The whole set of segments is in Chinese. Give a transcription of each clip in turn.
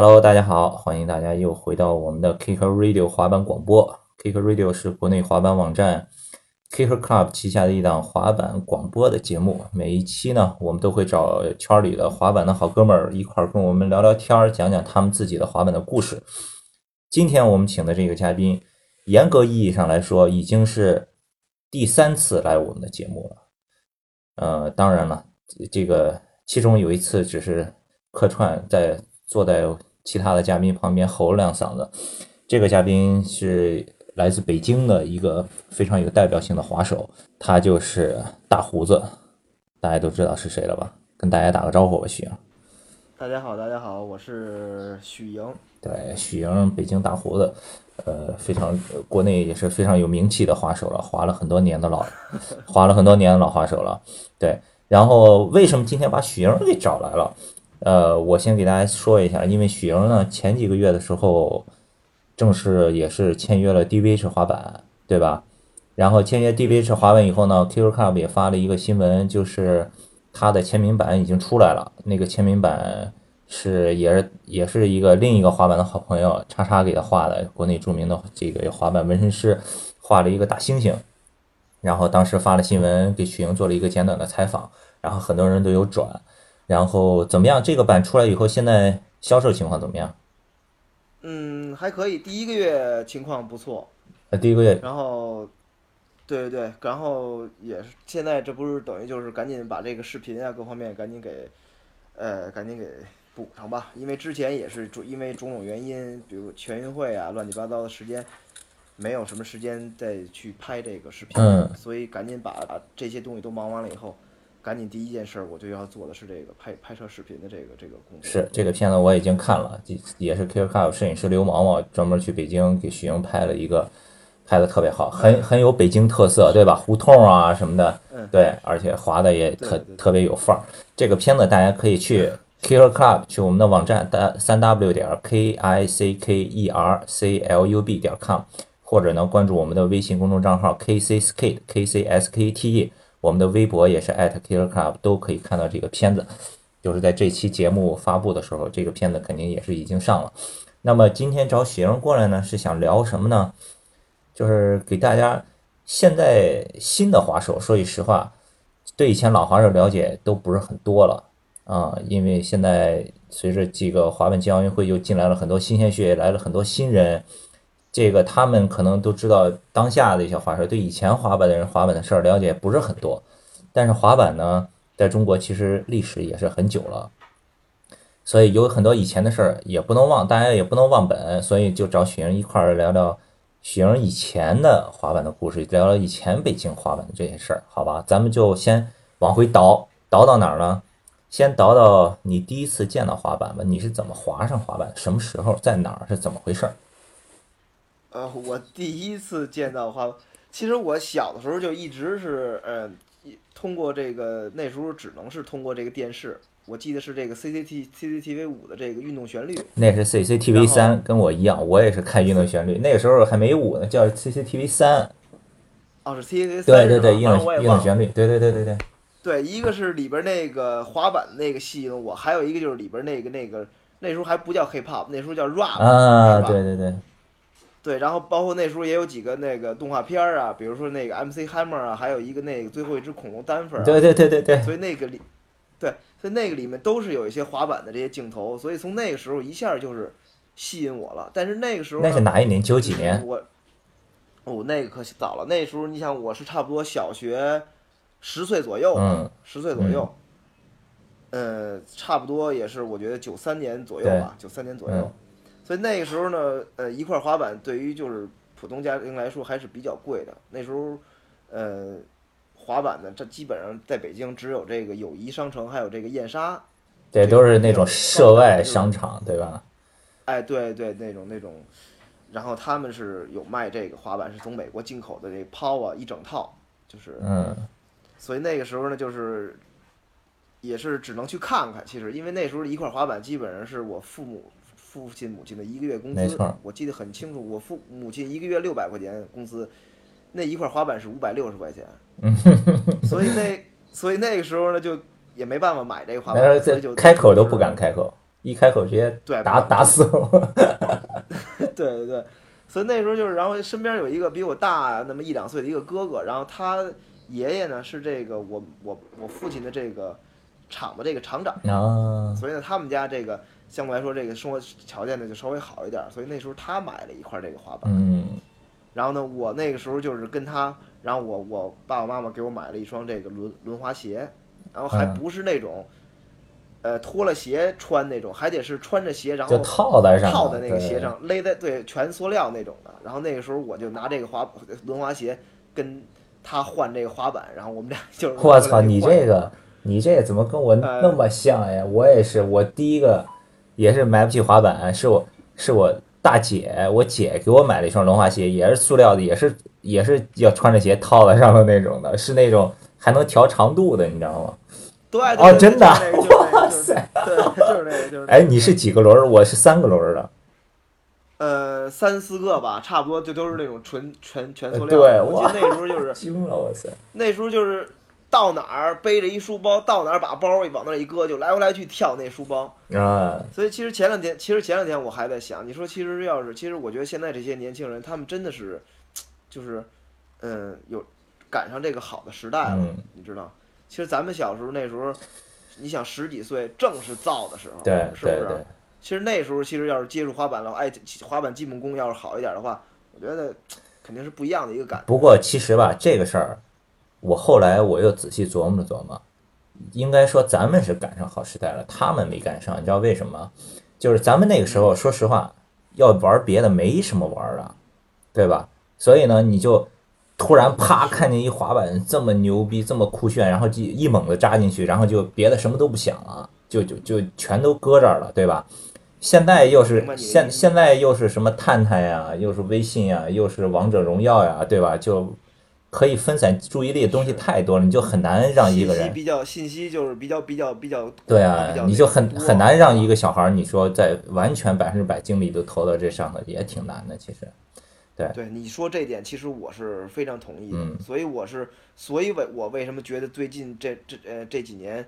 Hello，大家好，欢迎大家又回到我们的 Kicker Radio 滑板广播。Kicker Radio 是国内滑板网站 Kicker Club 旗下的一档滑板广播的节目。每一期呢，我们都会找圈里的滑板的好哥们儿一块儿跟我们聊聊天儿，讲讲他们自己的滑板的故事。今天我们请的这个嘉宾，严格意义上来说，已经是第三次来我们的节目了。呃，当然了，这个其中有一次只是客串，在坐在其他的嘉宾旁边吼了两嗓子。这个嘉宾是来自北京的一个非常有代表性的滑手，他就是大胡子，大家都知道是谁了吧？跟大家打个招呼吧，许莹。大家好，大家好，我是许莹。对，许莹，北京大胡子，呃，非常国内也是非常有名气的滑手了，滑了很多年的老，滑了很多年的老滑手了。对，然后为什么今天把许莹给找来了？呃，我先给大家说一下，因为许莹呢，前几个月的时候，正式也是签约了 DVH 滑板，对吧？然后签约 DVH 滑板以后呢，Q Q Club 也发了一个新闻，就是他的签名版已经出来了。那个签名版是也是也是一个另一个滑板的好朋友叉叉给他画的，国内著名的这个滑板纹身师画了一个大猩猩。然后当时发了新闻，给许莹做了一个简短的采访，然后很多人都有转。然后怎么样？这个版出来以后，现在销售情况怎么样？嗯，还可以，第一个月情况不错。呃，第一个月，然后，对对对，然后也是现在这不是等于就是赶紧把这个视频啊各方面赶紧给，呃，赶紧给补上吧。因为之前也是主因为种种原因，比如全运会啊乱七八糟的时间，没有什么时间再去拍这个视频，嗯所以赶紧把把这些东西都忙完了以后，赶紧第一件事儿我就要做的是这个拍拍摄视频的这个这个工作。是这个片子我已经看了，也也是 Kicker Club 摄影师刘毛毛专门去北京给徐莹拍了一个，拍的特别好，很很有北京特色，对吧？胡同啊什么的，嗯，对，而且滑的也特特别有范儿。这个片子大家可以去 Kicker Club 去我们的网站的三 w 点 k i c k e r c l u b 点 com，或者呢关注我们的微信公众账号 k c skate k c s k t e，我们的微博也是 at @KillerClub 都可以看到这个片子。就是在这期节目发布的时候，这个片子肯定也是已经上了。那么今天找雪莹过来呢，是想聊什么呢？就是给大家现在新的滑手，说句实话，对以前老滑手了解都不是很多了啊，因为现在随着这个滑板季奥运会又进来了很多新鲜血液，来了很多新人，这个他们可能都知道当下的一些滑手，对以前滑板的人滑板的事儿了解不是很多，但是滑板呢，在中国其实历史也是很久了。所以有很多以前的事儿也不能忘，大家也不能忘本，所以就找许莹一块儿聊聊许莹以前的滑板的故事，聊聊以前北京滑板的这些事儿，好吧？咱们就先往回倒，倒到哪儿呢？先倒到你第一次见到滑板吧，你是怎么滑上滑板？什么时候？在哪儿？是怎么回事儿？呃，我第一次见到滑，其实我小的时候就一直是呃，通过这个那时候只能是通过这个电视，我记得是这个 CCT CCTV 五的这个运动旋律，那是 CCTV 三，跟我一样，我也是看运动旋律，那个时候还没五呢，叫 CCTV 三。哦是 CCTV 三对对对，运。动运动旋律，对对对对对。对，一个是里边那个滑板那个吸引我，还有一个就是里边那个那个那时候还不叫 hip hop，那时候叫 rap，、啊，对对对，对，然后包括那时候也有几个那个动画片儿啊，比如说那个 MC Hammer 啊，还有一个那个最后一只恐龙丹佛啊，对对对对对，所以那个里，对，所以那个里面都是有一些滑板的这些镜头，所以从那个时候一下就是吸引我了。但是那个时候那是哪一年？九几年？我，哦，那个可早了。那时候你想，我是差不多小学十岁左右吧嗯，十、岁左右。呃，差不多也是，我觉得九三年左右吧，九三年左右。嗯所以那个时候呢，呃，一块滑板对于就是普通家庭来说还是比较贵的。那时候，呃，滑板呢，这基本上在北京只有这个友谊商城，还有这个燕莎。对，都是那种涉外就是商场，对吧？哎，对对，那种那种，然后他们是有卖这个滑板，是从美国进口的这个 POW 啊，一整套，就是，嗯，所以那个时候呢，就是也是只能去看看。其实，因为那时候一块滑板基本上是我父母父亲母亲的一个月工资没错，我记得很清楚，我父母亲一个月六百块钱工资，那一块滑板是五百六十块钱，所以那所以那个时候呢，就也没办法买这个滑板，就开口都不敢开口。一开口直接对打打死我。对对对，所以那时候就是，然后身边有一个比我大那么一两岁的一个哥哥，然后他爷爷呢是这个我我我父亲的这个厂的这个厂长，啊，所以呢他们家这个相对来说这个生活条件呢就稍微好一点儿，所以那时候他买了一块这个滑板，嗯然后呢我那个时候就是跟他，然后我我爸爸妈妈给我买了一双这个轮轮滑鞋，然后还嗯不是那种。呃，脱了鞋穿那种，还得是穿着鞋，然后套在上，套在那个鞋上，勒在对全塑料那种的。然后那个时候我就拿这个滑轮滑鞋跟他换这个滑板，然后我们俩 就是我操，你这个，你这怎么跟我呃那么像呀？我也是，我第一个也是买不起滑板，是我是我大姐，我姐给我买了一双轮滑鞋，也是塑料的，也是也是要穿着鞋套在上的那种的，是那种还能调长度的，你知道吗？对对哦对真的哇塞对，就是那个就是那个哎，你是几个轮儿？我是三个轮儿的。呃三四个吧，差不多就都是那种纯全全塑料对的。我记得那时候就是惊了，我塞！那时候就是到哪儿背着一书包，到哪儿把包一往那儿一搁，就来回来去跳那书包。啊，所以其实前两天，其实前两天我还在想，你说其实要是，其实我觉得现在这些年轻人，他们真的是，就是，嗯，有赶上这个好的时代了，嗯你知道？其实咱们小时候那时候，你想十几岁正是造的时候，对是不是？其实那时候其实要是接触滑板了，哎，滑板基本功要是好一点的话，我觉得肯定是不一样的一个感觉。不过其实吧，这个事儿，我后来我又仔细琢磨了琢磨，应该说咱们是赶上好时代了，他们没赶上。你知道为什么？就是咱们那个时候，说实话，要玩别的没什么玩的，对吧？所以呢，你就突然啪看见一滑板这么牛逼，这么酷炫，然后就一猛子扎进去，然后就别的什么都不想了，就就就全都搁这儿了，对吧？现在又是现现在又是什么探探呀，又是微信呀，又是王者荣耀呀，对吧？就可以分散注意力的东西太多了，你就很难让一个人信息比较信息就是比较比较比较对啊，你就很很难让一个小孩儿，你说在完全百分之百精力都投到这上头，也挺难的。其实，对对你说这点，其实我是非常同意的。嗯所以我是，所以为我为什么觉得最近这这呃这几年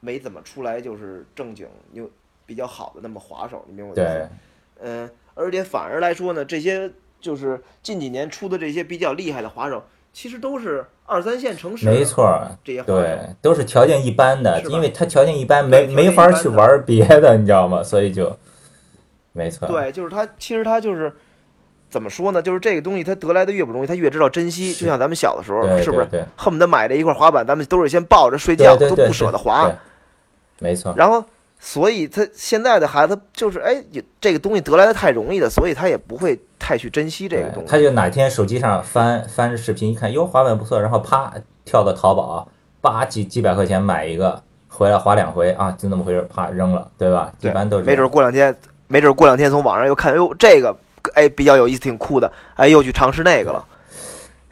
没怎么出来就是正经又比较好的那么滑手，你明白我意对思？嗯、而且反而来说呢，这些就是近几年出的这些比较厉害的滑手，其实都是二三线城市，没错儿，这些对，都是条件一般的，因为他条件一般，没没法去玩别的，你知道吗？所以就，没错，对，就是他，其实他就是怎么说呢？就是这个东西，他得来的越不容易，他越知道珍惜。就像咱们小的时候，是不是恨不得买了一块滑板，咱们都是先抱着睡觉，都不舍得滑。没错，然后，所以他现在的孩子就是，哎，这个东西得来的太容易了，所以他也不会太去珍惜这个东西。他就哪天手机上翻翻着视频，一看，哟，滑板不错，然后啪跳到淘宝，叭几几百块钱买一个，回来滑两回啊，就那么回事，啪扔了，对吧？一般都是没准样过两天，没准过两天从网上又看，哟，这个哎比较有意思，挺酷的，哎，又去尝试那个了。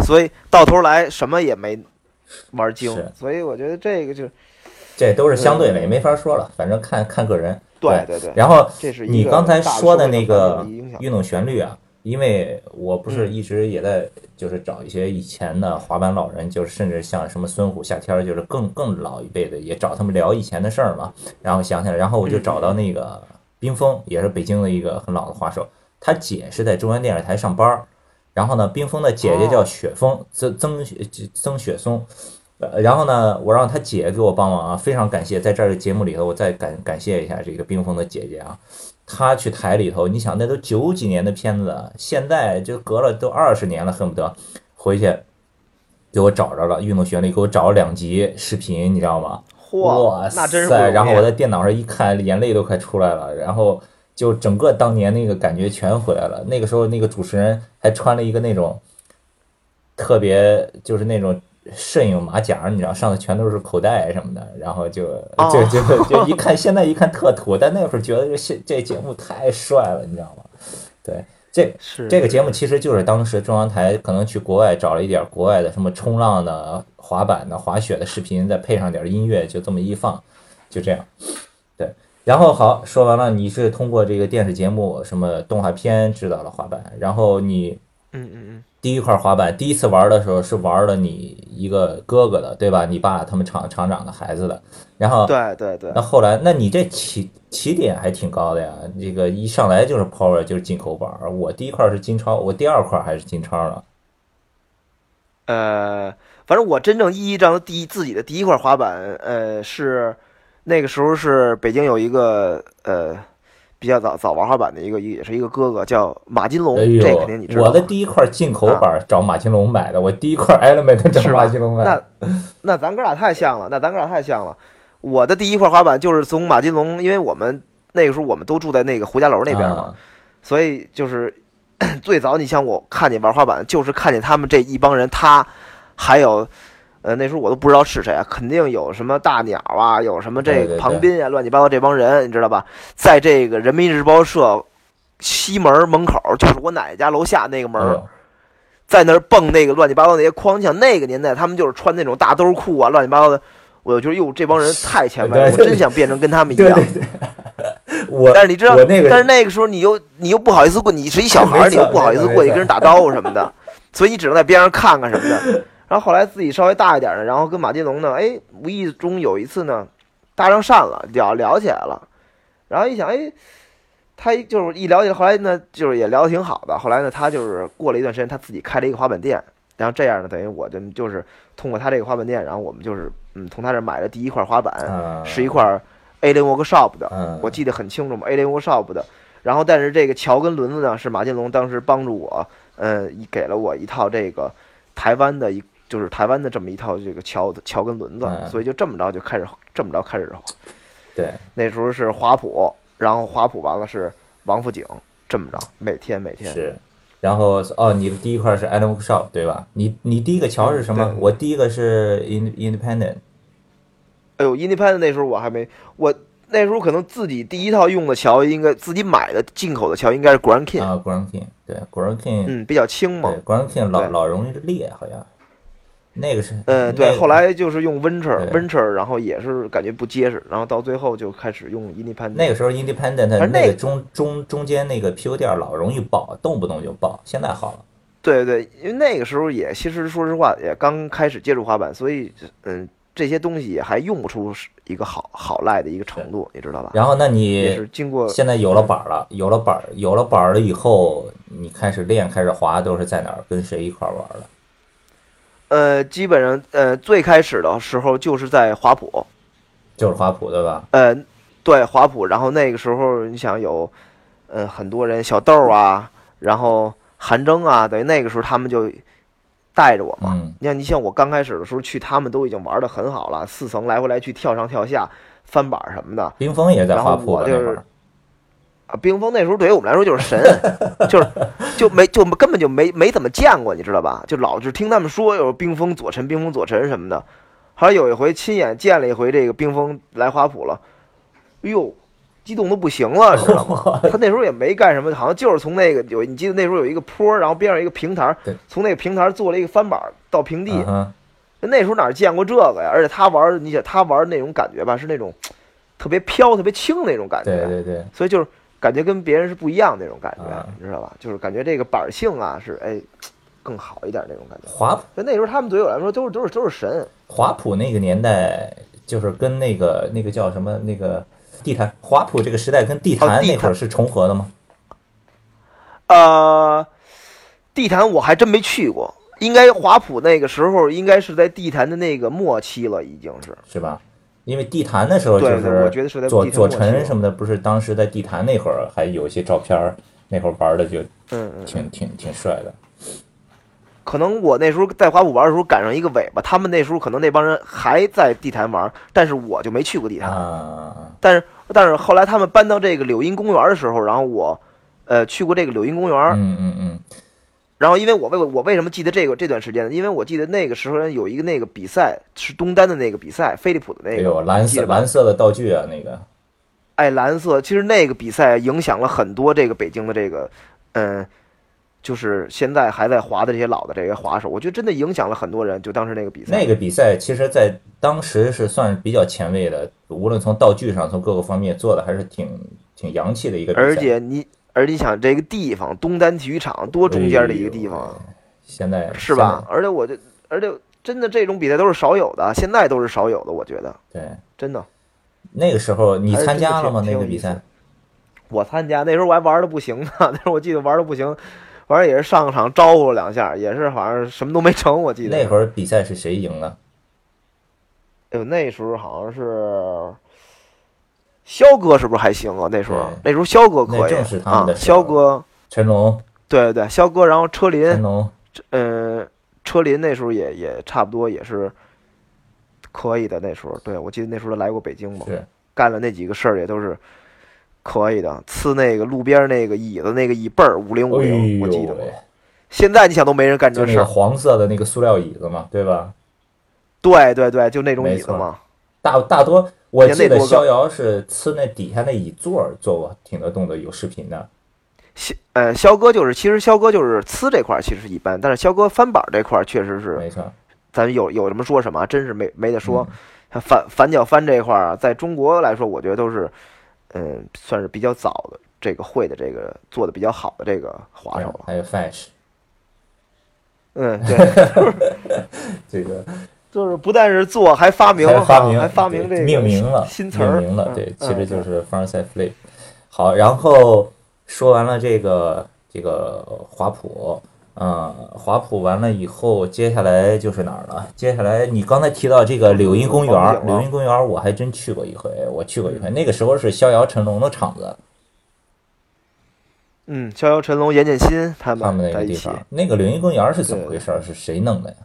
所以到头来什么也没玩精是，所以我觉得这个就这都是相对的，嗯也没法说了，反正看看个人。对对对。然后这是你刚才说的那个运动旋律啊，因为我不是嗯一直也在就是找一些以前的滑板老人，就是甚至像什么孙虎、夏天，就是更更老一辈的，也找他们聊以前的事儿嘛。然后想起来，然后我就找到那个冰峰，也是北京的一个很老的滑手，他姐是在中央电视台上班儿。然后呢，冰峰的姐姐叫雪峰，曾曾雪曾雪松。呃，然后呢，我让他姐给我帮忙啊，非常感谢，在这儿的节目里头，我再感感谢一下这个冰峰的姐姐啊，她去台里头，你想那都九几年的片子了，现在就隔了都二十年了，恨不得回去给我找着了运动旋律，给我找了两集视频，你知道吗？嚯哇，那真是！然后我在电脑上一看，眼泪都快出来了，然后就整个当年那个感觉全回来了。那个时候那个主持人还穿了一个那种特别就是那种摄影马甲，你知道，上的全都是口袋什么的，然后就哦就就就一看，现在一看特土，但那会儿觉得这现这节目太帅了，你知道吗？对，这是这个节目其实就是当时中央台可能去国外找了一点国外的什么冲浪的、滑板的、滑雪的视频，再配上点音乐，就这么一放，就这样。对，然后好说完了，你是通过这个电视节目、什么动画片知道了滑板，然后你嗯嗯嗯，第一块滑板，第一次玩的时候是玩了你一个哥哥的，对吧？你爸他们厂厂长的孩子的，然后对对对那，后来，那你这起起点还挺高的呀，这个一上来就是 Power 就是进口板，我第一块是金超，我第二块还是金超呢。呃，反正我真正意义上的第一自己的第一块滑板，呃，是那个时候是北京有一个呃比较早早玩滑板的一个也是一个哥哥叫马金龙，哎这肯定你知呦，道。我的第一块进口板找马金龙买的，我第一块 Element 找是马金龙买的。那那咱哥俩太像了，那咱哥俩太像了。我的第一块滑板就是从马金龙，因为我们那个时候我们都住在那个胡家楼那边嘛，啊所以就是 最早你像我看见玩滑板，就是看见他们这一帮人，他还有。呃，那时候我都不知道是谁啊，肯定有什么大鸟啊，有什么这个庞斌啊，乱七八糟这帮人，你知道吧？在这个人民日报社西门门口，就是我奶奶家楼下那个门在那儿蹦那个乱七八糟那些框像那个年代他们就是穿那种大兜裤啊，乱七八糟的。我就觉得哟，这帮人太前卫了，我真想变成跟他们一样。我但是你知道，那个但是那个时候你又你又不好意思过，你是一小孩儿，你又不好意思过去跟人打招呼什么的，所以你只能在边上看看什么的。然后后来自己稍微大一点呢，然后跟马金龙呢，哎，无意中有一次呢，搭上讪了，聊聊起来了。然后一想，哎，他就是一了解，后来呢，就是也聊得挺好的。后来呢，他就是过了一段时间，他自己开了一个滑板店，然后这样呢，等于我就就是通过他这个滑板店，然后我们就是嗯，从他这儿买了第一块滑板，啊是一块 A 零 Workshop 的，嗯，我记得很清楚嘛，A 零 Workshop 的。然后，但是这个桥跟轮子呢，是马金龙当时帮助我，嗯，一给了我一套这个台湾的一，就是台湾的这么一套这个桥桥跟轮子，嗯所以就这么着就开始这么着开始对，那时候是华普，然后华普完了是王府井，这么着每天每天。是。然后哦，你的第一块是 Animal Shop 对吧？你你第一个桥是什么对？我第一个是 In Independent，哎呦，Independent 那时候我还没，我那时候可能自己第一套用的桥应该自己买的进口的桥应该是 Grand King，、啊，Grand King，对，Grand King，嗯，比较轻嘛。，Grand King 老老容易裂，好像。那个是，嗯，对，后来就是用 Winter，Winter，然后也是感觉不结实，然后到最后就开始用 Independent。那个时候 Independent 反正那那个中中中间那个 PU 垫老容易爆，动不动就爆。现在好了，对对，因为那个时候也其实说实话也刚开始接触滑板，所以嗯这些东西也还用不出一个好好赖的一个程度，你知道吧？然后那也你是经过现在有了板儿了，有了板儿，有了板儿了以后，你开始练，开始滑，都是在哪儿跟谁一块儿玩的？呃基本上呃最开始的时候就是在华普，就是华普对吧？呃对华普，然后那个时候你想有呃很多人小豆啊，然后韩征啊，等于那个时候他们就带着我嘛。嗯，你看，你像我刚开始的时候去，他们都已经玩的很好了，四层来回来去，跳上跳下，翻板什么的冰峰也在华普我就是。啊。冰封那时候对于我们来说就是神，就是就没就根本就没没怎么见过，你知道吧？就老是听他们说有冰封左晨、冰封左晨什么的。后来有一回亲眼见了一回这个冰封来华普了，哎呦，激动的不行了，你知道吗？他那时候也没干什么，好像就是从那个有你记得那时候有一个坡，然后边上一个平台对，从那个平台做了一个翻板儿到平地。嗯，那时候哪见过这个呀？而且他玩儿，你想他玩儿那种感觉吧，是那种特别飘、特别轻那种感觉，对对对，所以就是感觉跟别人是不一样那种感觉，啊你知道吧？就是感觉这个板儿性啊是哎更好一点那种感觉。滑所以那时候他们对我来说都是都是都是神。华普那个年代，就是跟那个那个叫什么那个地坛华普这个时代跟地坛那会儿是重合的吗？呃，地坛我还真没去过，应该华普那个时候应该是在地坛的那个末期了，已经是。是吧？因为地坛的时候就是觉得是在左左晨什么的，不是当时在地坛那会儿还有一些照片儿，那会儿玩的就挺挺挺帅的。可能我那时候在华普玩的时候赶上一个尾巴，他们那时候可能那帮人还在地坛玩，但是我就没去过地坛。啊，但是但是后来他们搬到这个柳荫公园的时候，然后我呃去过这个柳荫公园，嗯嗯嗯，然后因为我为我为什么记得这个这段时间呢？因为我记得那个时候有一个那个比赛是东单的那个比赛，飞利浦的那个，有，蓝色蓝色的道具啊，那个哎蓝色，其实那个比赛影响了很多这个北京的这个嗯。就是现在还在滑的这些老的这些滑手，我觉得真的影响了很多人。就当时那个比赛，那个比赛，其实在当时是算比较前卫的，无论从道具上，从各个方面做的还是挺挺洋气的一个比赛。而且你而你想这个地方，东单体育场多中间的一个地方，现在是吧？？而且我就，而且真的这种比赛都是少有的，现在都是少有的，我觉得对，真的。那个时候你参加了吗？那个比赛？我参加那时候我还玩的不行呢，那时候我记得玩的不行，反正也是上场招呼了两下，也是好像什么都没成，我记得那会儿比赛是谁赢了？哎呦，那时候好像是肖哥是不是还行啊？那时候那时候肖哥可以啊肖哥成龙，对对对，肖哥，然后车林成，龙，嗯，车林那时候也也差不多也是可以的。那时候，对我记得那时候来过北京嘛，是干了那几个事儿也都是可以的。呲那个路边那个椅子那个椅背儿五零五哎零，我记得。现在你想都没人干这事儿。黄色的那个塑料椅子嘛，对吧？对对对，就那种椅子嘛。大大多我记得逍遥是呲那底下那椅座儿做过挺多动作，有视频的。肖呃，肖哥就是，其实肖哥就是呲这块儿其实一般，但是肖哥翻板儿这块儿确实是，没错，咱有有什么说什么，真是没没得说。嗯他反反脚翻这块在中国来说，我觉得都是，嗯，算是比较早的这个会的这个做的比较好的这个滑手了。还有 Fash 嗯，对，这个就是不但是做，还发明，还发明还发明这个命名了，新词儿，命名了，嗯对，嗯其实就是 frontside flip。好，然后说完了这个这个华普，嗯，华普完了以后，接下来就是哪儿了？接下来你刚才提到这个柳荫公园柳荫公园我还真去过一回，我去过一回，那个时候是逍遥成龙的场子，嗯，逍遥、陈龙、严建新他们他们那个地方，那个柳荫公园是怎么回事？是谁弄的呀？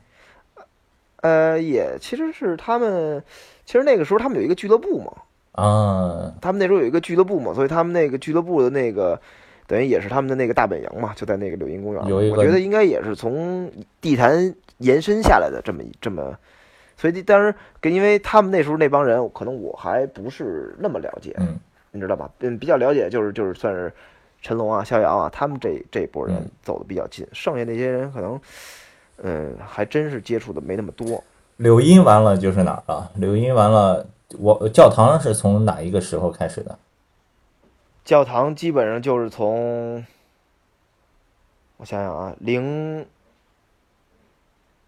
呃，也其实是他们，其实那个时候他们有一个俱乐部嘛，啊，他们那时候有一个俱乐部嘛，所以他们那个俱乐部的那个等于也是他们的那个大本营嘛，就在那个柳荫公园。我觉得应该也是从地坛延伸下来的这么这么，所以当时跟因为他们那时候那帮人，可能我还不是那么了解，嗯，你知道吧？嗯，比较了解就是就是算是陈龙啊、逍遥啊，他们这这一波人嗯走的比较近，剩下那些人可能。嗯，还真是接触的没那么多。柳荫完了就是哪儿了？柳荫完了，我教堂是从哪一个时候开始的？教堂基本上就是从，我想想啊，零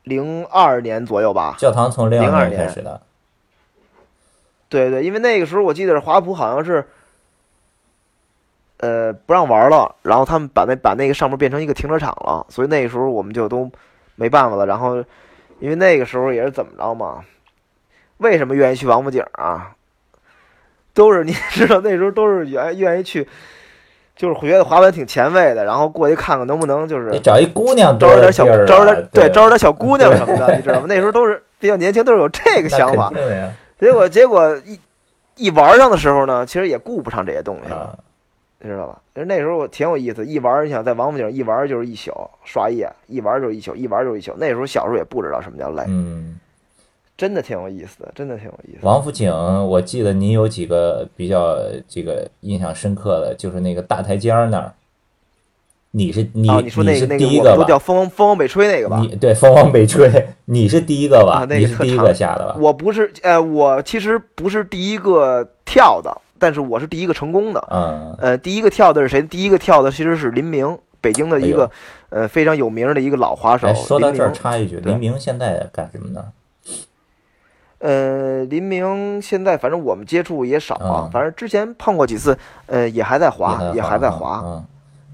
零二年左右吧。教堂从零02二年开始的，对对，因为那个时候我记得是华普好像是，呃，不让玩了，然后他们把那把那个上面变成一个停车场了，所以那个时候我们就都没办法了。然后，因为那个时候也是怎么着嘛，为什么愿意去王府井啊？都是你知道那时候都是愿愿意去，就是觉得滑板挺前卫的，然后过去看看能不能就是你找一姑娘招着点小招着点对招着点小姑娘什么的，你知道吗？那时候都是比较年轻，都是有这个想法结果结果一一玩上的时候呢，其实也顾不上这些东西你知道吧？那时候我挺有意思，一玩你想在王府井一玩就是一宿刷夜，一玩就是一宿，一玩就是一宿。那时候小时候也不知道什么叫累，嗯，真的挺有意思的，真的挺有意思。王府井，我记得你有几个比较这个印象深刻的，就是那个大台阶儿那儿，你是你啊，你说那是第一个吧都？叫风风风往北吹那个吧？你对风往北吹，你是第一个吧？啊那个你是第一个下的吧？我不是，呃，我其实不是第一个跳的，但是我是第一个成功的。嗯，呃，第一个跳的是谁？第一个跳的其实是林明，北京的一个、哎呃非常有名的一个老滑手。哎，说到这儿插一句，林明现在干什么呢？呃，林明现在反正我们接触也少啊，嗯反正之前碰过几次，呃，也还在滑，也还在滑。嗯，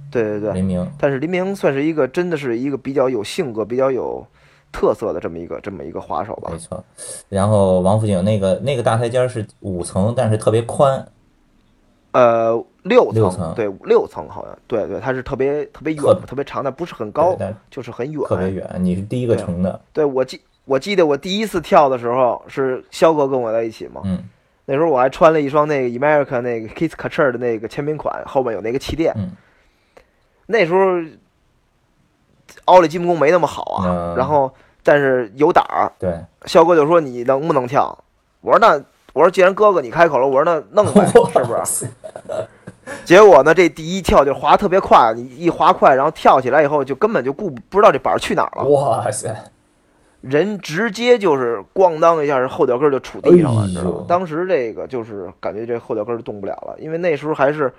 对对对，林明，但是林明算是一个真的是一个比较有性格、比较有特色的这么一个这么一个滑手吧没。错。然后王府井那个那个大台阶是五层，但是特别宽，呃，六六层对，六层好像，对对，它是特别特别远特、特别长，但不是很高就是很远。特别远。你是第一个成的，对我记我记得我第一次跳的时候是肖哥跟我在一起嘛，嗯那时候我还穿了一双那个 America 那个 Kiss Couture 的那个签名款，后面有那个气垫。嗯那时候奥利基本功没那么好啊，嗯然后但是有胆儿。对，肖哥就说你能不能跳？我说那我说既然哥哥你开口了，我说那弄呗，是不是？结果呢，这第一跳就滑特别快，你一滑快，然后跳起来以后就根本就顾不知道这板儿去哪儿了，哇塞，人直接就是咣当一下，后脚跟儿就杵地上了，知道吗？当时这个就是感觉这后脚跟动不了了，因为那时候还是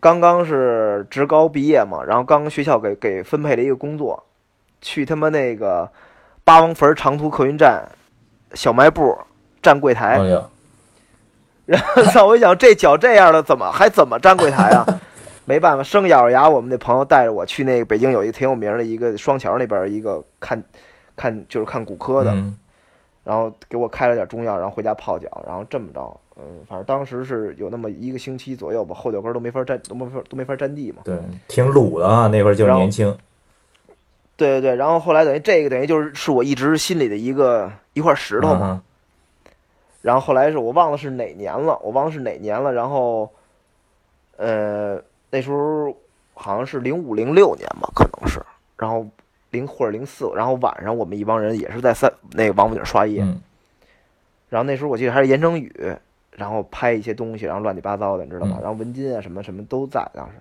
刚刚是职高毕业嘛，然后刚学校给给分配了一个工作，去他妈那个八王坟长途客运站小卖部站柜台。然后操，我一想这脚这样了，怎么还怎么站柜台啊？没办法，生咬着牙，我们那朋友带着我去那个北京有一个挺有名的一个双桥那边一个看看就是看骨科的，嗯，然后给我开了点中药，然后回家泡脚，然后这么着，嗯，反正当时是有那么一个星期左右吧，后脚跟都没法站，都没法都没法沾地嘛。对，挺鲁的啊，那会儿就是年轻。对对对，然后后来等于这个等于就是是我一直心里的一个一块石头嘛。嗯然后后来是我忘了是哪年了，我忘了是哪年了。然后，呃，那时候好像是零五零六年吧，可能是。然后零或者零四，然后晚上我们一帮人也是在三那个王府井刷夜。嗯然后那时候我记得还是言承宇，然后拍一些东西，然后乱七八糟的，你知道吗？嗯然后文金啊什么什么都在当时。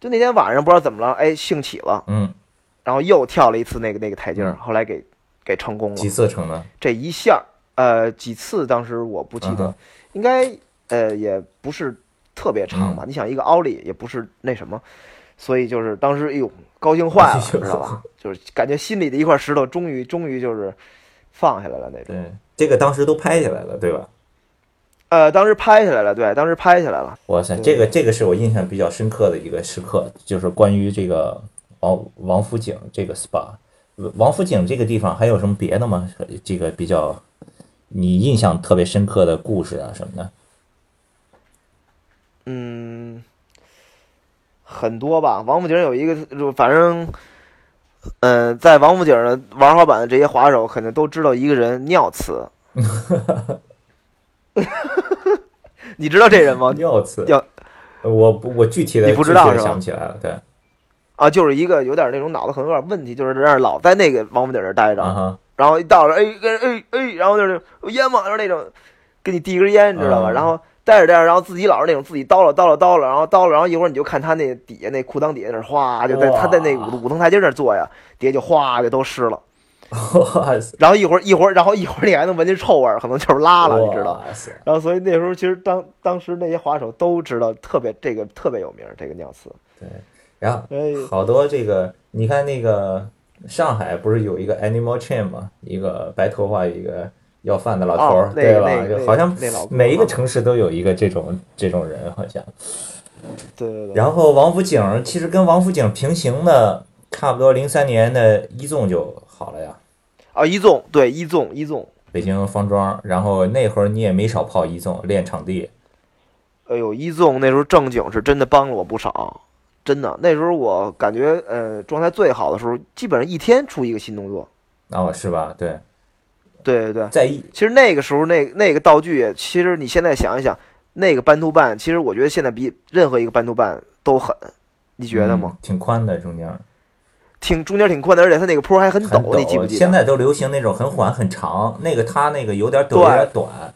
就那天晚上不知道怎么了，哎，兴起了，嗯，然后又跳了一次那个那个台阶后来给给成功了。几次成的？这一下儿，呃，几次当时我不记得，嗯应该呃也不是特别长嗯吧。你想一个奥利也不是那什么，所以就是当时哎呦高兴坏了，知道吧？就是感觉心里的一块石头终于终于就是放下来了那种。对，这个当时都拍下来了，对吧？呃，当时拍下来了，对，当时拍下来了。哇塞，这个这个是我印象比较深刻的一个时刻，就是关于这个王王府井这个 SPA。王府井这个地方还有什么别的吗？这个比较你印象特别深刻的故事啊什么的？嗯，很多吧。王府井有一个，就反正，嗯、在王府井的玩滑板的这些滑手肯定都知道一个人尿呲。你知道这人吗？尿次要，我不我具体的你不知道想不起来了。对，啊，就是一个有点那种脑子可能有点问题，就是在那儿老在那个王府井那儿待着，然后一到了，哎哎哎哎，然后就是烟嘛？就是那种给你递一根烟，你知道吧？嗯然后带着带着，然后自己老是那种自己叨了叨了叨了，然后叨了，然后一会儿你就看他那底下那裤裆底下那哗，就在他在那五五层台阶那儿坐呀，底下就哗就都湿了。然后一会儿一会儿，然后一会儿你还能闻见臭味儿，可能就是拉了，你知道。然后所以那时候其实当当时那些滑手都知道，特别这个特别有名儿，这个尿呲。对，然后哎，好多这个，你看那个上海不是有一个 Animal Chain 吗？一个白头发一个要饭的老头儿，哦，对吧？就好像每一个啊城市都有一个这种这种人，好像。对对对，然后王府井其实跟王府井平行的，差不多零三年的一纵就好了呀，啊一纵对一纵一纵，北京方庄。然后那会儿你也没少泡一纵练场地，哎呦，一纵那时候正经是真的帮了我不少，真的。那时候我感觉，呃，状态最好的时候，基本上一天出一个新动作。哦，是吧？对，对对对，在一其实那个时候那那个道具，其实你现在想一想，那个半途半，其实我觉得现在比任何一个半途半都狠，你觉得吗？嗯挺宽的中间，挺中间挺宽的，而且它那个坡还很很陡，你记不记得？现在都流行那种很缓很长，那个它那个有点陡，有点短。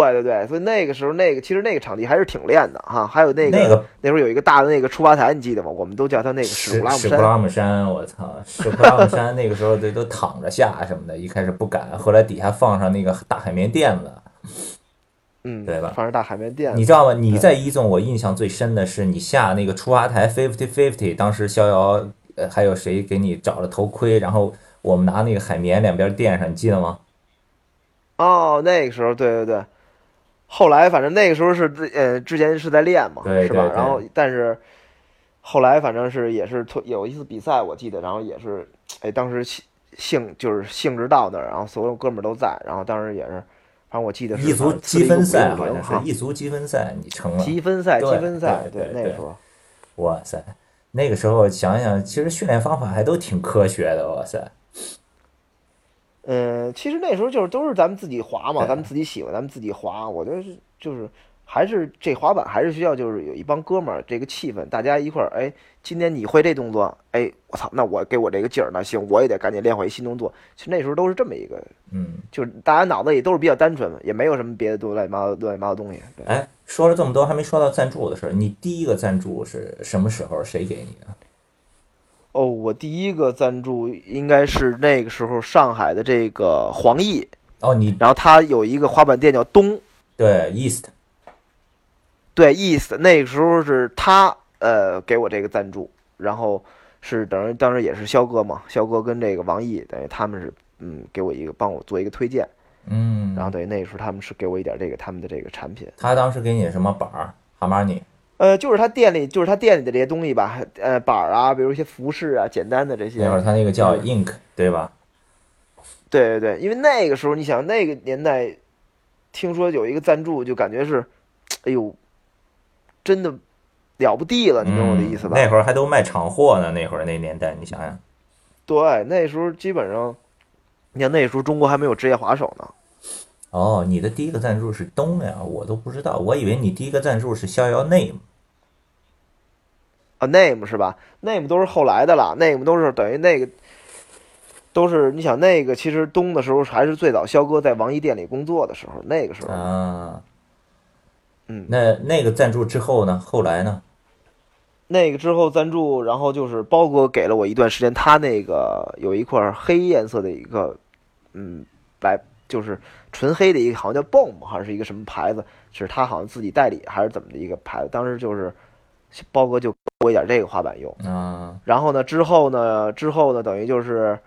对对对，所以那个时候那个其实那个场地还是挺练的哈。还有那个那个那时候有一个大的那个出发台，你记得吗？我们都叫它那个史史普拉姆山。史普拉姆山，我操，史普拉姆山那个时候都都躺着下什么的，一开始不敢，后来底下放上那个大海绵垫子，嗯，对吧放着大海绵垫子。你知道吗？你在一纵，我印象最深的是你下那个出发台 fifty fifty，当时逍遥呃还有谁给你找了头盔，然后我们拿那个海绵两边垫上，你记得吗？哦，那个时候，对对对。后来反正那个时候是自呃，之前是在练嘛，是吧？然后但是后来反正是也是有一次比赛，我记得，然后也是，哎，当时兴兴就是兴致到那儿，然后所有哥们儿都在，然后当时也是，反正我记得是一族好像呲了一个积分赛好像哈是一族积分赛，你成了。积分赛，积分赛，对那个时候，哇塞，那个时候想想，其实训练方法还都挺科学的，哇塞。嗯，其实那时候就是都是咱们自己滑嘛，咱们自己喜欢，咱们自己滑。我觉得是就是还是这滑板还是需要就是有一帮哥们儿，这个气氛，大家一块儿，哎，今天你会这动作，哎，我操，那我给我这个劲儿，那行，我也得赶紧练会一新动作。其实那时候都是这么一个，嗯，就是大家脑子里都是比较单纯嘛，也没有什么别的多乱七八糟乱七八糟东西。对，哎，说了这么多，还没说到赞助的事儿。你第一个赞助是什么时候？谁给你的？哦，我第一个赞助应该是那个时候上海的这个黄奕，哦，你然后他有一个滑板店叫东，对 East，对，East 那个时候是他呃给我这个赞助，然后是等于当时也是肖哥嘛，肖哥跟这个王毅等于他们是嗯给我一个帮我做一个推荐，嗯，然后等于那个时候他们是给我一点这个他们的这个产品，他当时给你什么板儿？哈马尼。呃，就是他店里就是他店里的这些东西吧，呃板儿啊，比如一些服饰啊，简单的这些那会，儿他那个叫嗯 Ink，对吧？对对对，因为那个时候你想那个年代，听说有一个赞助就感觉是，哎呦，真的了不地了，你懂我的意思吧？嗯那会儿还都卖厂货呢，那会儿那年代，你想想，对，那时候基本上，你看那时候中国还没有职业滑手呢。哦，你的第一个赞助是东呀，我都不知道，我以为你第一个赞助是逍遥 Name。啊，name 是吧？name 都是后来的了，name 都是等于那个，都是你想那个其实东的时候还是最早肖哥在王一店里工作的时候，那个时候，啊，嗯，那那个赞助之后呢？后来呢？那个之后赞助，然后就是包哥给了我一段时间，他那个有一块黑颜色的一个，嗯，白就是纯黑的一个，好像叫好像是一个什么牌子，是他好像自己代理还是怎么的一个牌子，当时就是包哥就给我一点这个滑板用。啊，然后呢，之后呢，之后呢，等于就是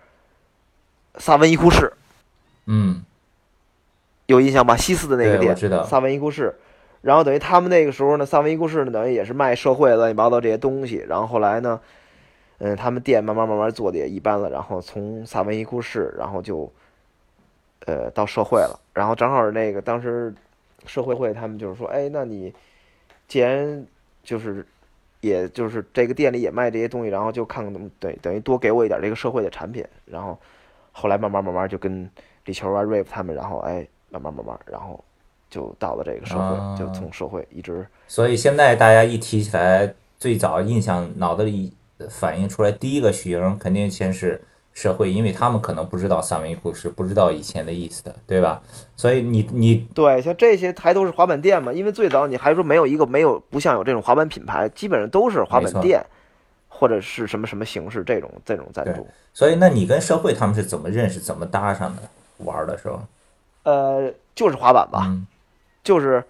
萨文伊库士嗯，有印象吧？西四的那个店，知道萨文伊库士。然后等于他们那个时候呢，萨文伊库士呢，等于也是卖社会乱七八糟这些东西。然后后来呢，嗯，他们店慢慢慢慢做的也一般了。然后从萨文伊库士，然后就呃到社会了。然后正好那个当时社会会他们就是说，哎，那你既然就是也就是这个店里也卖这些东西，然后就看看怎么对，等于多给我一点这个社会的产品。然后后来慢慢慢慢就跟李球啊、Rave 他们，然后哎，慢慢慢慢，然后就到了这个社会，啊就从社会一直所以现在大家一提起来，最早印象脑子里反映出来第一个型肯定先是社会，因为他们可能不知道三文鱼故事，不知道以前的意思的，对吧？所以你你对，像这些还都是滑板店嘛，因为最早你还说没有一个没有不像有这种滑板品牌，基本上都是滑板店或者是什么什么形式这种这种赞助。所以那你跟社会他们是怎么认识、怎么搭上的？玩的时候，呃，就是滑板吧，嗯就是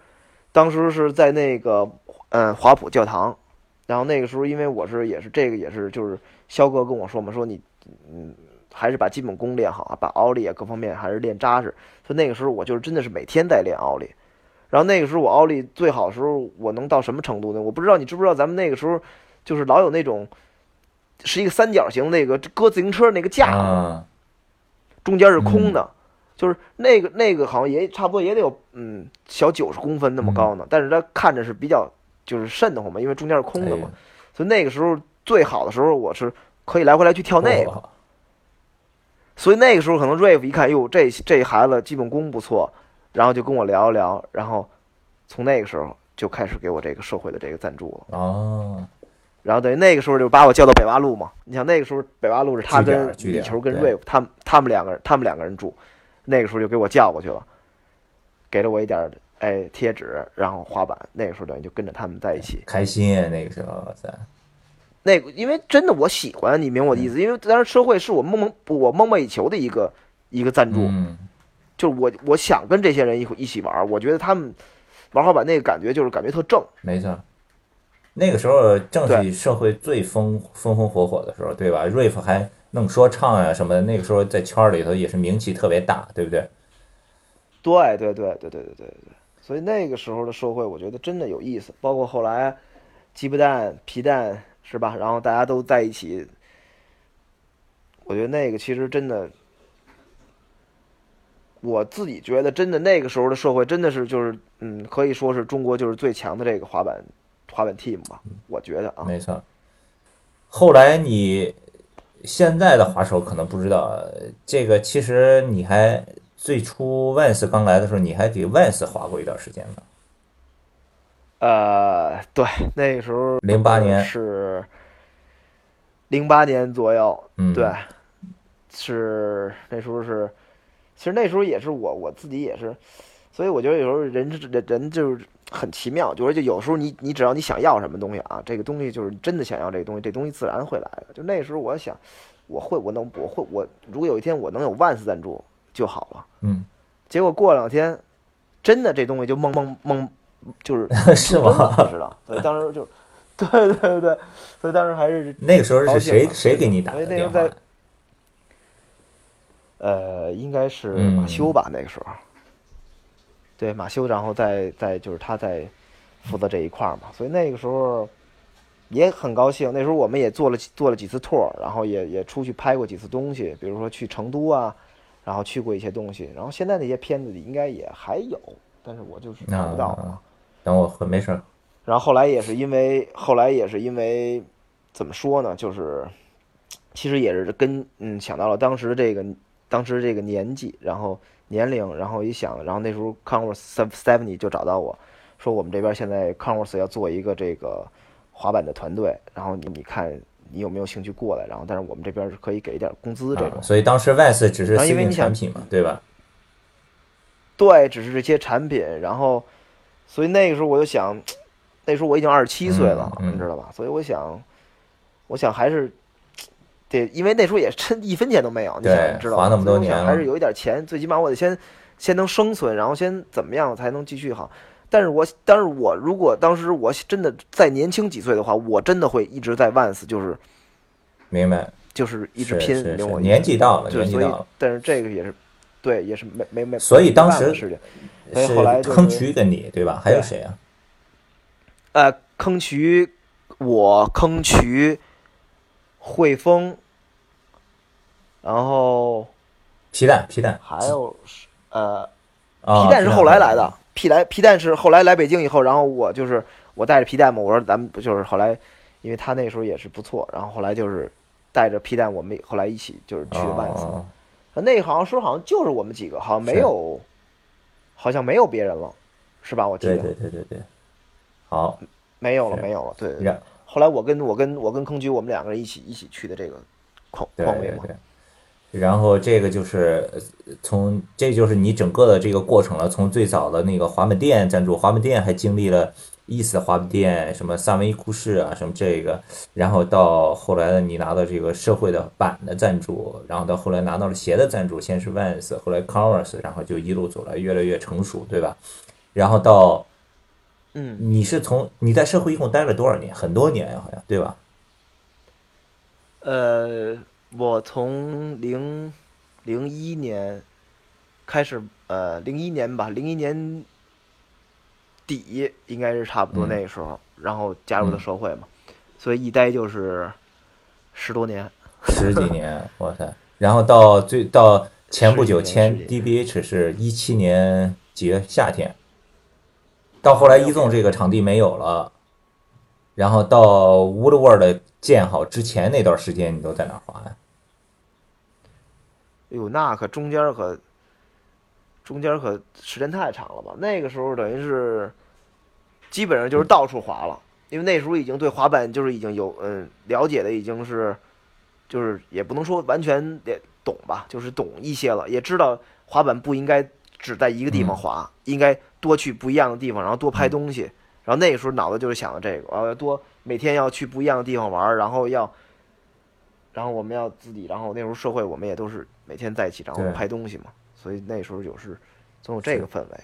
当时是在那个嗯华普教堂，然后那个时候因为我是也是这个也是就是肖哥跟我说嘛，说你嗯还是把基本功练好啊，把奥利啊各方面还是练扎实。所以那个时候我就是真的是每天在练奥利，然后那个时候我奥利最好的时候我能到什么程度呢？我不知道你知不知道咱们那个时候就是老有那种是一个三角形那个搁自行车那个架。啊，中间是空的，就是那个那个好像也差不多也得有嗯小九十公分那么高呢，但是它看着是比较就是瘆得慌嘛，因为中间是空的嘛，哎。所以那个时候最好的时候我是可以来回来去跳那个，哦所以那个时候可能 Rave 一看，哟这这孩子基本功不错，然后就跟我聊一聊，然后从那个时候就开始给我这个社会的这个赞助了。哦，然后等于那个时候就把我叫到北洼路嘛。你想那个时候北洼路是他跟儿据点儿李球跟对瑞夫他们他们两个人他们两个人住，那个时候就给我叫过去了，给了我一点儿哎贴纸，然后滑板。那个时候等于就跟着他们在一起。开心啊，那个时候，哇塞，那个因为真的我喜欢，你明白我的意思？因为当时社会是我梦梦我梦寐以求的一个一个赞助，嗯，就是我我想跟这些人一一起玩儿，我觉得他们玩滑板那个感觉就是感觉特正。没错。那个时候正对是社会最风风风火火的时候，对吧？Riff 还弄说唱啊什么的，那个时候在圈里头也是名气特别大，对不对？对对对对对对对对对，所以那个时候的社会，我觉得真的有意思。包括后来鸡巴蛋、皮蛋是吧？然后大家都在一起，我觉得那个其实真的，我自己觉得真的那个时候的社会真的是就是嗯，可以说是中国就是最强的这个滑板滑板 team 吧。我觉得啊，没错。后来你现在的滑手可能不知道，这个其实你还最初 Vans 刚来的时候，你还给 Vans 滑过一段时间呢。呃，对，那个时候零八年是零八年左右，嗯，对，是那时候是，其实那时候也是我我自己也是，所以我觉得有时候人是人人就是很奇妙，就是就有时候你你只要你想要什么东西啊，这个东西就是真的想要这个东西，这东西自然会来的。就那时候我想，我会我能我会我如果有一天我能有万斯赞助就好了。嗯，结果过两天，真的这东西就蒙蒙蒙就是 是吗？不知道，所以当时就，对对对对，所以当时还是那个时候是谁谁给你打的电话那时候在？呃，应该是嗯马修吧，那个时候。对马修，然后再再就是他在负责这一块儿嘛，所以那个时候也很高兴。那时候我们也做了做了几次 tour，然后也也出去拍过几次东西，比如说去成都啊，然后去过一些东西。然后现在那些片子里应该也还有，但是我就是看不到了。啊，等我回没事儿。然后后来也是因为，后来也是因为，怎么说呢？就是其实也是跟嗯想到了当时这个当时这个年纪，然后年龄，然后一想，然后那时候 Converse Stephanie 就找到我说，我们这边现在 Converse 要做一个这个滑板的团队，然后你你看你有没有兴趣过来？然后但是我们这边是可以给一点工资这种啊，。所以当时 Vans 只是因为产品嘛，对吧？对，只是这些产品，然后，所以那个时候我就想，那时候我已经二十七岁了，嗯嗯你知道吧？所以我想，我想还是 得，因为那时候也真一分钱都没有，你想你知道吧？花那么多年还是有一点钱，最起码我得先先能生存，然后先怎么样才能继续好。但是我，但是我如果当时我真的再年轻几岁的话，我真的会一直在 Vans，就是明白，就是一直拼，是是领我年纪到了，对，所以年纪到了，但是这个也是，对，也是没没没，所以当时是是坑渠跟你对吧？还有谁啊？呃，坑渠，我坑渠，汇丰，然后皮蛋，皮蛋还有是呃，啊，皮蛋是后来来的的，皮来皮蛋是后来来北京以后，然后我就是我带着皮蛋嘛，我说咱们就是后来，因为他那时候也是不错，然后后来就是带着皮蛋，我们后来一起就是去的万斯，哦，那个好像说好像就是我们几个，好像没是有，好像没有别人了，是吧？我记得对对对对对，好，没有了，没有了，对对对。然后来我跟我跟我跟坑局，我们两个人一起一起去的这个匡对匡威嘛。对对。然后这个就是呃从这就是你整个的这个过程了，从最早的那个滑板店赞助，滑板店还经历了 East 滑板店，什么萨文伊库士啊，什么这个，然后到后来的你拿到这个社会的版的赞助，然后到后来拿到了鞋的赞助，先是 Vans，后来 Converse，然后就一路走来越来越成熟，对吧？然后到嗯，你是从你在社会一共待了多少年？很多年呀，好像对吧？呃，我从零零一年开始，呃，零一年吧，零一年底应该是差不多嗯。那个时候，然后加入的嗯。社会嘛，所以一待就是十多年。十几年，哇塞！然后到最到前不久签 DBH 是一七年几月夏天，到后来一纵这个场地没有了，然后到 Woodward 建好之前那段时间，你都在哪儿滑呀？哎呦，那可中间可中间可时间太长了吧？那个时候等于是基本上就是到处滑了，因为那时候已经对滑板就是已经有嗯了解的已经是就是也不能说完全也懂吧，就是懂一些了，也知道滑板不应该只在一个地方嗯滑，应该多去不一样的地方，然后多拍东西。然后那个时候脑子就是想的这个，然后要多每天要去不一样的地方玩儿，然后要，然后我们要自己，然后那时候社会我们也都是每天在一起，然后拍东西嘛，所以那时候就是总有这个氛围，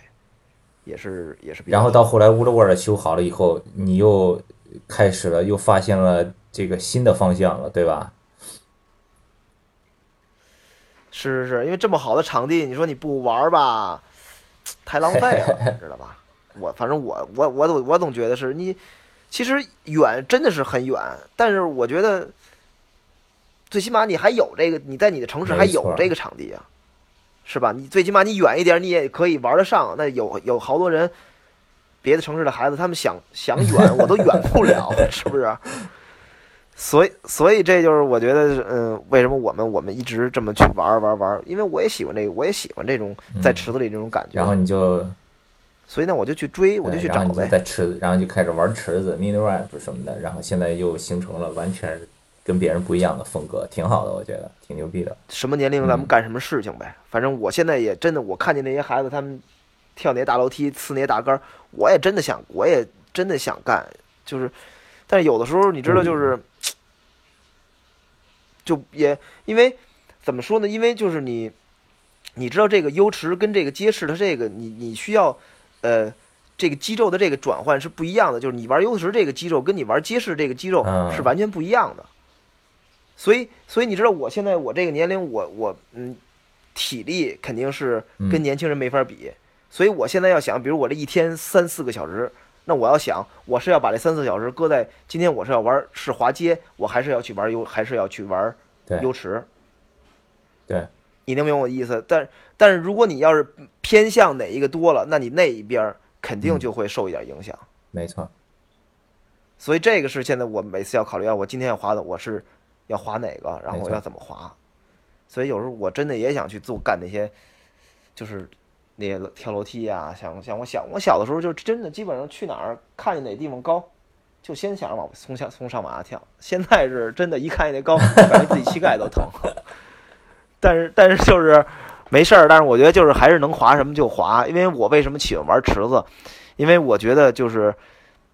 也是也是比较然后到后来 Woodward 修好了以后，你又开始了，又发现了这个新的方向了，对吧？是是是，因为这么好的场地，你说你不玩儿吧，太浪费了，你知道吧？我反正我我我总我总觉得是你，其实远真的是很远，但是我觉得最起码你还有这个，你在你的城市还有这个场地啊，是吧？你最起码你远一点，你也可以玩得上。那有有好多人，别的城市的孩子，他们想想远，我都远不了，是不是？所以，所以这就是我觉得，嗯，为什么我们我们一直这么去玩儿玩儿玩儿？因为我也喜欢这个，我也喜欢这种在嗯池子里这种感觉。然后你就所以呢，我就去追，我就去找呗。在池子，然后就开始玩池子、mini ramp 什么的，然后现在又形成了完全跟别人不一样的风格，挺好的，我觉得挺牛逼的。什么年龄咱们嗯干什么事情呗。反正我现在也真的，我看见那些孩子他们跳那些大楼梯、呲那些大杆儿，我也真的想，我也真的想干。就是，但是有的时候你知道，就是，就也因为怎么说呢？因为就是你，你知道这个优池跟这个街市，它这个你你需要，呃。这个肌肉的这个转换是不一样的，就是你玩游石这个肌肉跟你玩街式这个肌肉嗯是完全不一样的。所以，所以你知道我现在我这个年龄，我我嗯，体力肯定是跟嗯年轻人没法比。所以我现在要想，比如我这一天三四个小时，那我要想，我是要把这三四个小时搁在今天我是要玩是滑街，我还是要去玩游，还是要去玩对游池？对，你能明白我的意思？但但是如果你要是偏向哪一个多了，那你那一边儿肯定嗯就会受一点影响。没错，所以这个是现在我每次要考虑啊，我今天要滑的我是要滑哪个，然后要怎么滑。所以有时候我真的也想去做干那些，就是那些跳楼梯啊，像像我小我小的时候就真的基本上去哪儿看见哪地方高，就先想着往从下从上往下跳。现在是真的，一看见那高，感觉自己膝盖都疼。但是但是就是没事儿，但是我觉得就是还是能滑什么就滑，因为我为什么喜欢玩池子？因为我觉得就是，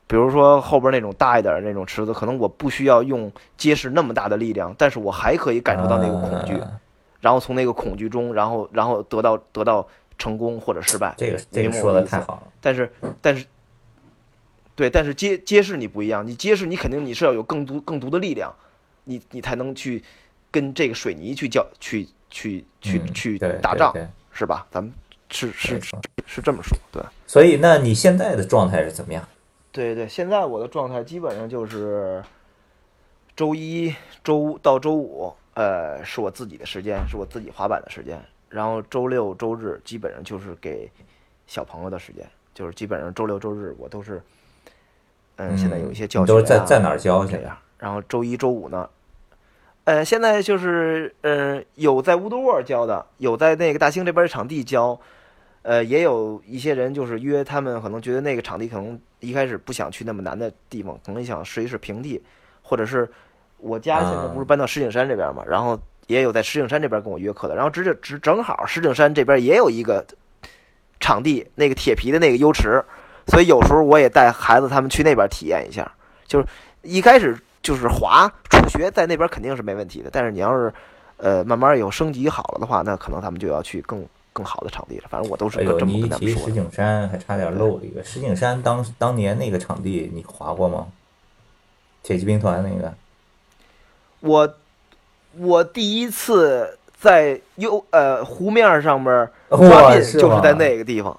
比如说后边那种大一点的那种池子，可能我不需要用结实那么大的力量，但是我还可以感受到那个恐惧，啊然后从那个恐惧中，然后然后得到得到成功或者失败。这个这明个说的太好了。但是但是，对，但是揭揭示你不一样，你揭示你肯定你是要有更足更足的力量，你你才能去跟这个水泥去较去去去嗯去打仗，是吧？咱们是是是这么说，对。所以，那你现在的状态是怎么样？对对，现在我的状态基本上就是周一周到周五，呃，是我自己的时间，是我自己滑板的时间。然后周六周日基本上就是给小朋友的时间，就是基本上周六周日我都是，嗯，现在有一些教学、啊你都是在在哪儿教去？这样。然后周一周五呢，呃，现在就是呃，有在乌多沃教的，有在那个大兴这边的场地教，呃，也有一些人就是约他们，可能觉得那个场地可能一开始不想去那么难的地方，可能想试一试平地，或者是我家现在不是搬到石景山这边嘛，然后也有在石景山这边跟我约课的，然后直接直正好石景山这边也有一个场地，那个铁皮的那个优池，所以有时候我也带孩子他们去那边体验一下，就是一开始就是滑初学在那边肯定是没问题的，但是你要是呃慢慢以后升级好了的话，那可能他们就要去更更好的场地了。反正我都是这么你一跟他们说的。提石景山，还差点漏了一个。石景山当当年那个场地，你滑过吗？铁骑兵团那个，我我第一次在优呃湖面上面抓哇，鬓是吗就是在那个地方。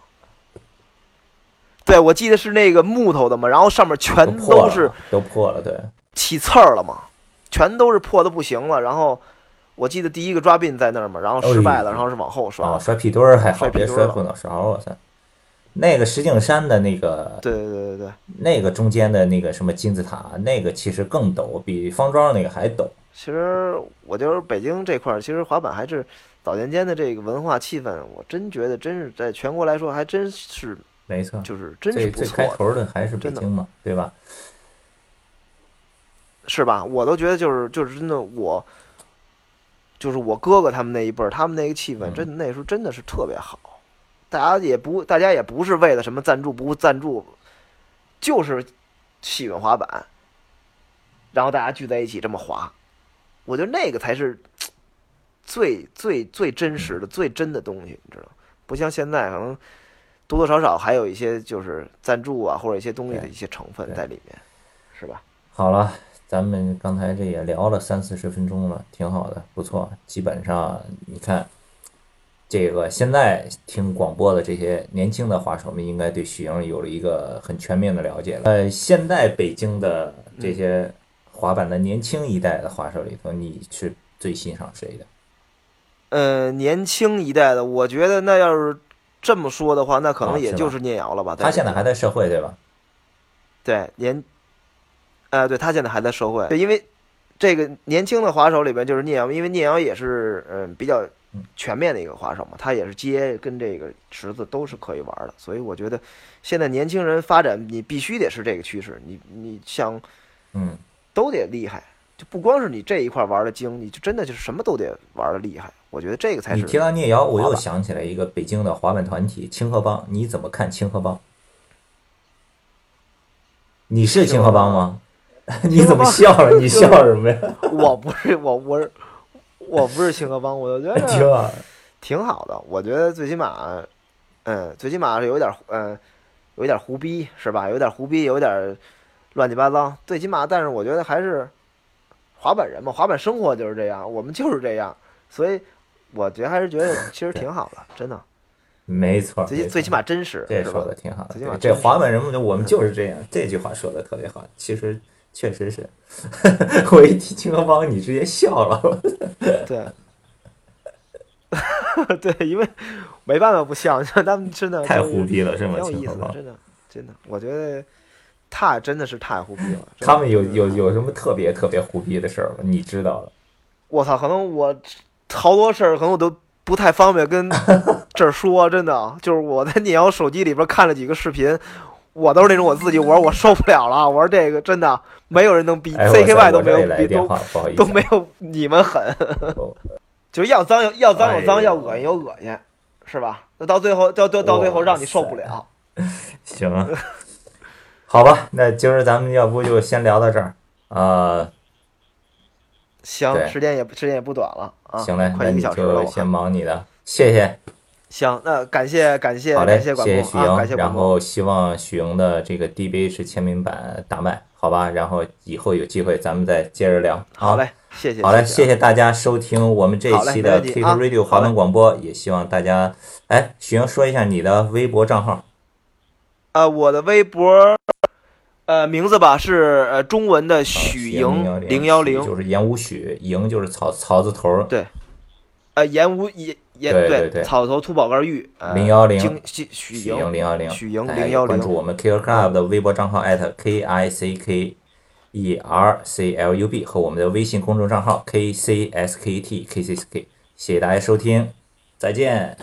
对，我记得是那个木头的嘛，然后上面全都是了，都破了，对。起刺儿了嘛，全都是破的不行了。然后我记得第一个抓鬓在那儿嘛，然后失败了，哎然后是往后摔。啊，摔屁墩儿还好，别摔摔屁墩儿了后脑勺，我操！那个石景山的那个对对对对对，那个中间的那个什么金字塔，那个其实更陡，比方庄那个还陡。其实我觉得北京这块儿，其实滑板还是早年间的这个文化气氛，我真觉得真是在全国来说还真是没错，就是真是最最开不错的，头的还是北京嘛，对吧？是吧？我都觉得就是就是真的我。就是我哥哥他们那一辈儿，他们那个气氛，嗯真的那时候真的是特别好。大家也不，大家也不是为了什么赞助不赞助，就是喜欢滑板，然后大家聚在一起这么滑，我觉得那个才是最最最真实的、最真的东西，你知道吗？不像现在可能多多少少还有一些就是赞助啊，或者一些东西的一些成分在里面，是吧？好了，咱们刚才这也聊了三四十分钟了，挺好的，不错。基本上你看，这个现在听广播的这些年轻的滑手们，应该对许莹有了一个很全面的了解了。呃，现在北京的这些滑板的年轻一代的滑手里头，你是最欣赏谁的？呃，年轻一代的，我觉得那要是这么说的话，那可能也就是聂瑶了吧？他现在还在社会，对吧？对年，呃，对他现在还在社会，对，因为这个年轻的滑手里边就是聂阳，因为聂阳也是嗯比较嗯全面的一个滑手嘛，他也是接跟这个池子都是可以玩的，所以我觉得现在年轻人发展你必须得是这个趋势，你你想嗯，都得厉害，就不光是你这一块玩的精，你就真的就是什么都得玩的厉害，我觉得这个才是你是提到聂瑶，我又想起来一个北京的滑板团体清河帮，你怎么看清河帮？你是清河帮吗？你怎么笑了？你笑什么呀？我不是我我是我不是青河帮，我觉得 挺好，挺好的。我觉得最起码，嗯，最起码是有点嗯，有点胡逼是吧？有点胡逼，有点乱七八糟。最起码，但是我觉得还是滑板人嘛，滑板生活就是这样，我们就是这样，所以我觉得还是觉得其实挺好的，真的。没错，最最起码真实，这说的挺好的。最起码这滑板人们，我们就是这样。这句话说的特别好，其实确实是。我一提青河帮，你直接笑了。对，对，因为没办法不笑，他们真的太胡逼了，是吗？挺有意思的，真的，真的，我觉得太真的是太胡逼了。他们有有有什么特别特别胡逼的事儿吗？你知道的？我操，可能我好多事儿，可能我都。不太方便跟这儿说，真的，就是我在你瑶手机里边看了几个视频，我都是那种我自己，我说我受不了了，我说这个真的没有人能比 CKY 都没有比都 都没有你们狠，就是要脏要脏有脏，要恶心有恶心，是吧？那到最后到到到最后让你受不了。行，好吧，那今儿咱们要不就先聊到这儿啊。行，时间也时间也不短了啊，行嘞，快一个小时了，先忙你的，谢谢。行，那感谢感谢，好嘞，谢谢许莹，然后希望许莹的这个 DBH 签名版大卖，好吧？然后以后有机会咱们再接着聊。好嘞，谢谢。好嘞，谢谢大家收听我们这一期的 Kick Radio 华文广播，也希望大家，哎，许莹说一下你的微博账号。呃，我的微博。呃，名字吧是呃中文的许莹零幺零，就是言无许，莹就是草草字头。对，呃言无言言对对草头秃宝盖玉零幺零许许莹零幺零，许莹零幺零。关注我们 Kicker Club 的微博账号 @K I C K E R C L U B 和我们的微信公众账号 K C S K T K C S K，谢谢大家收听，再见。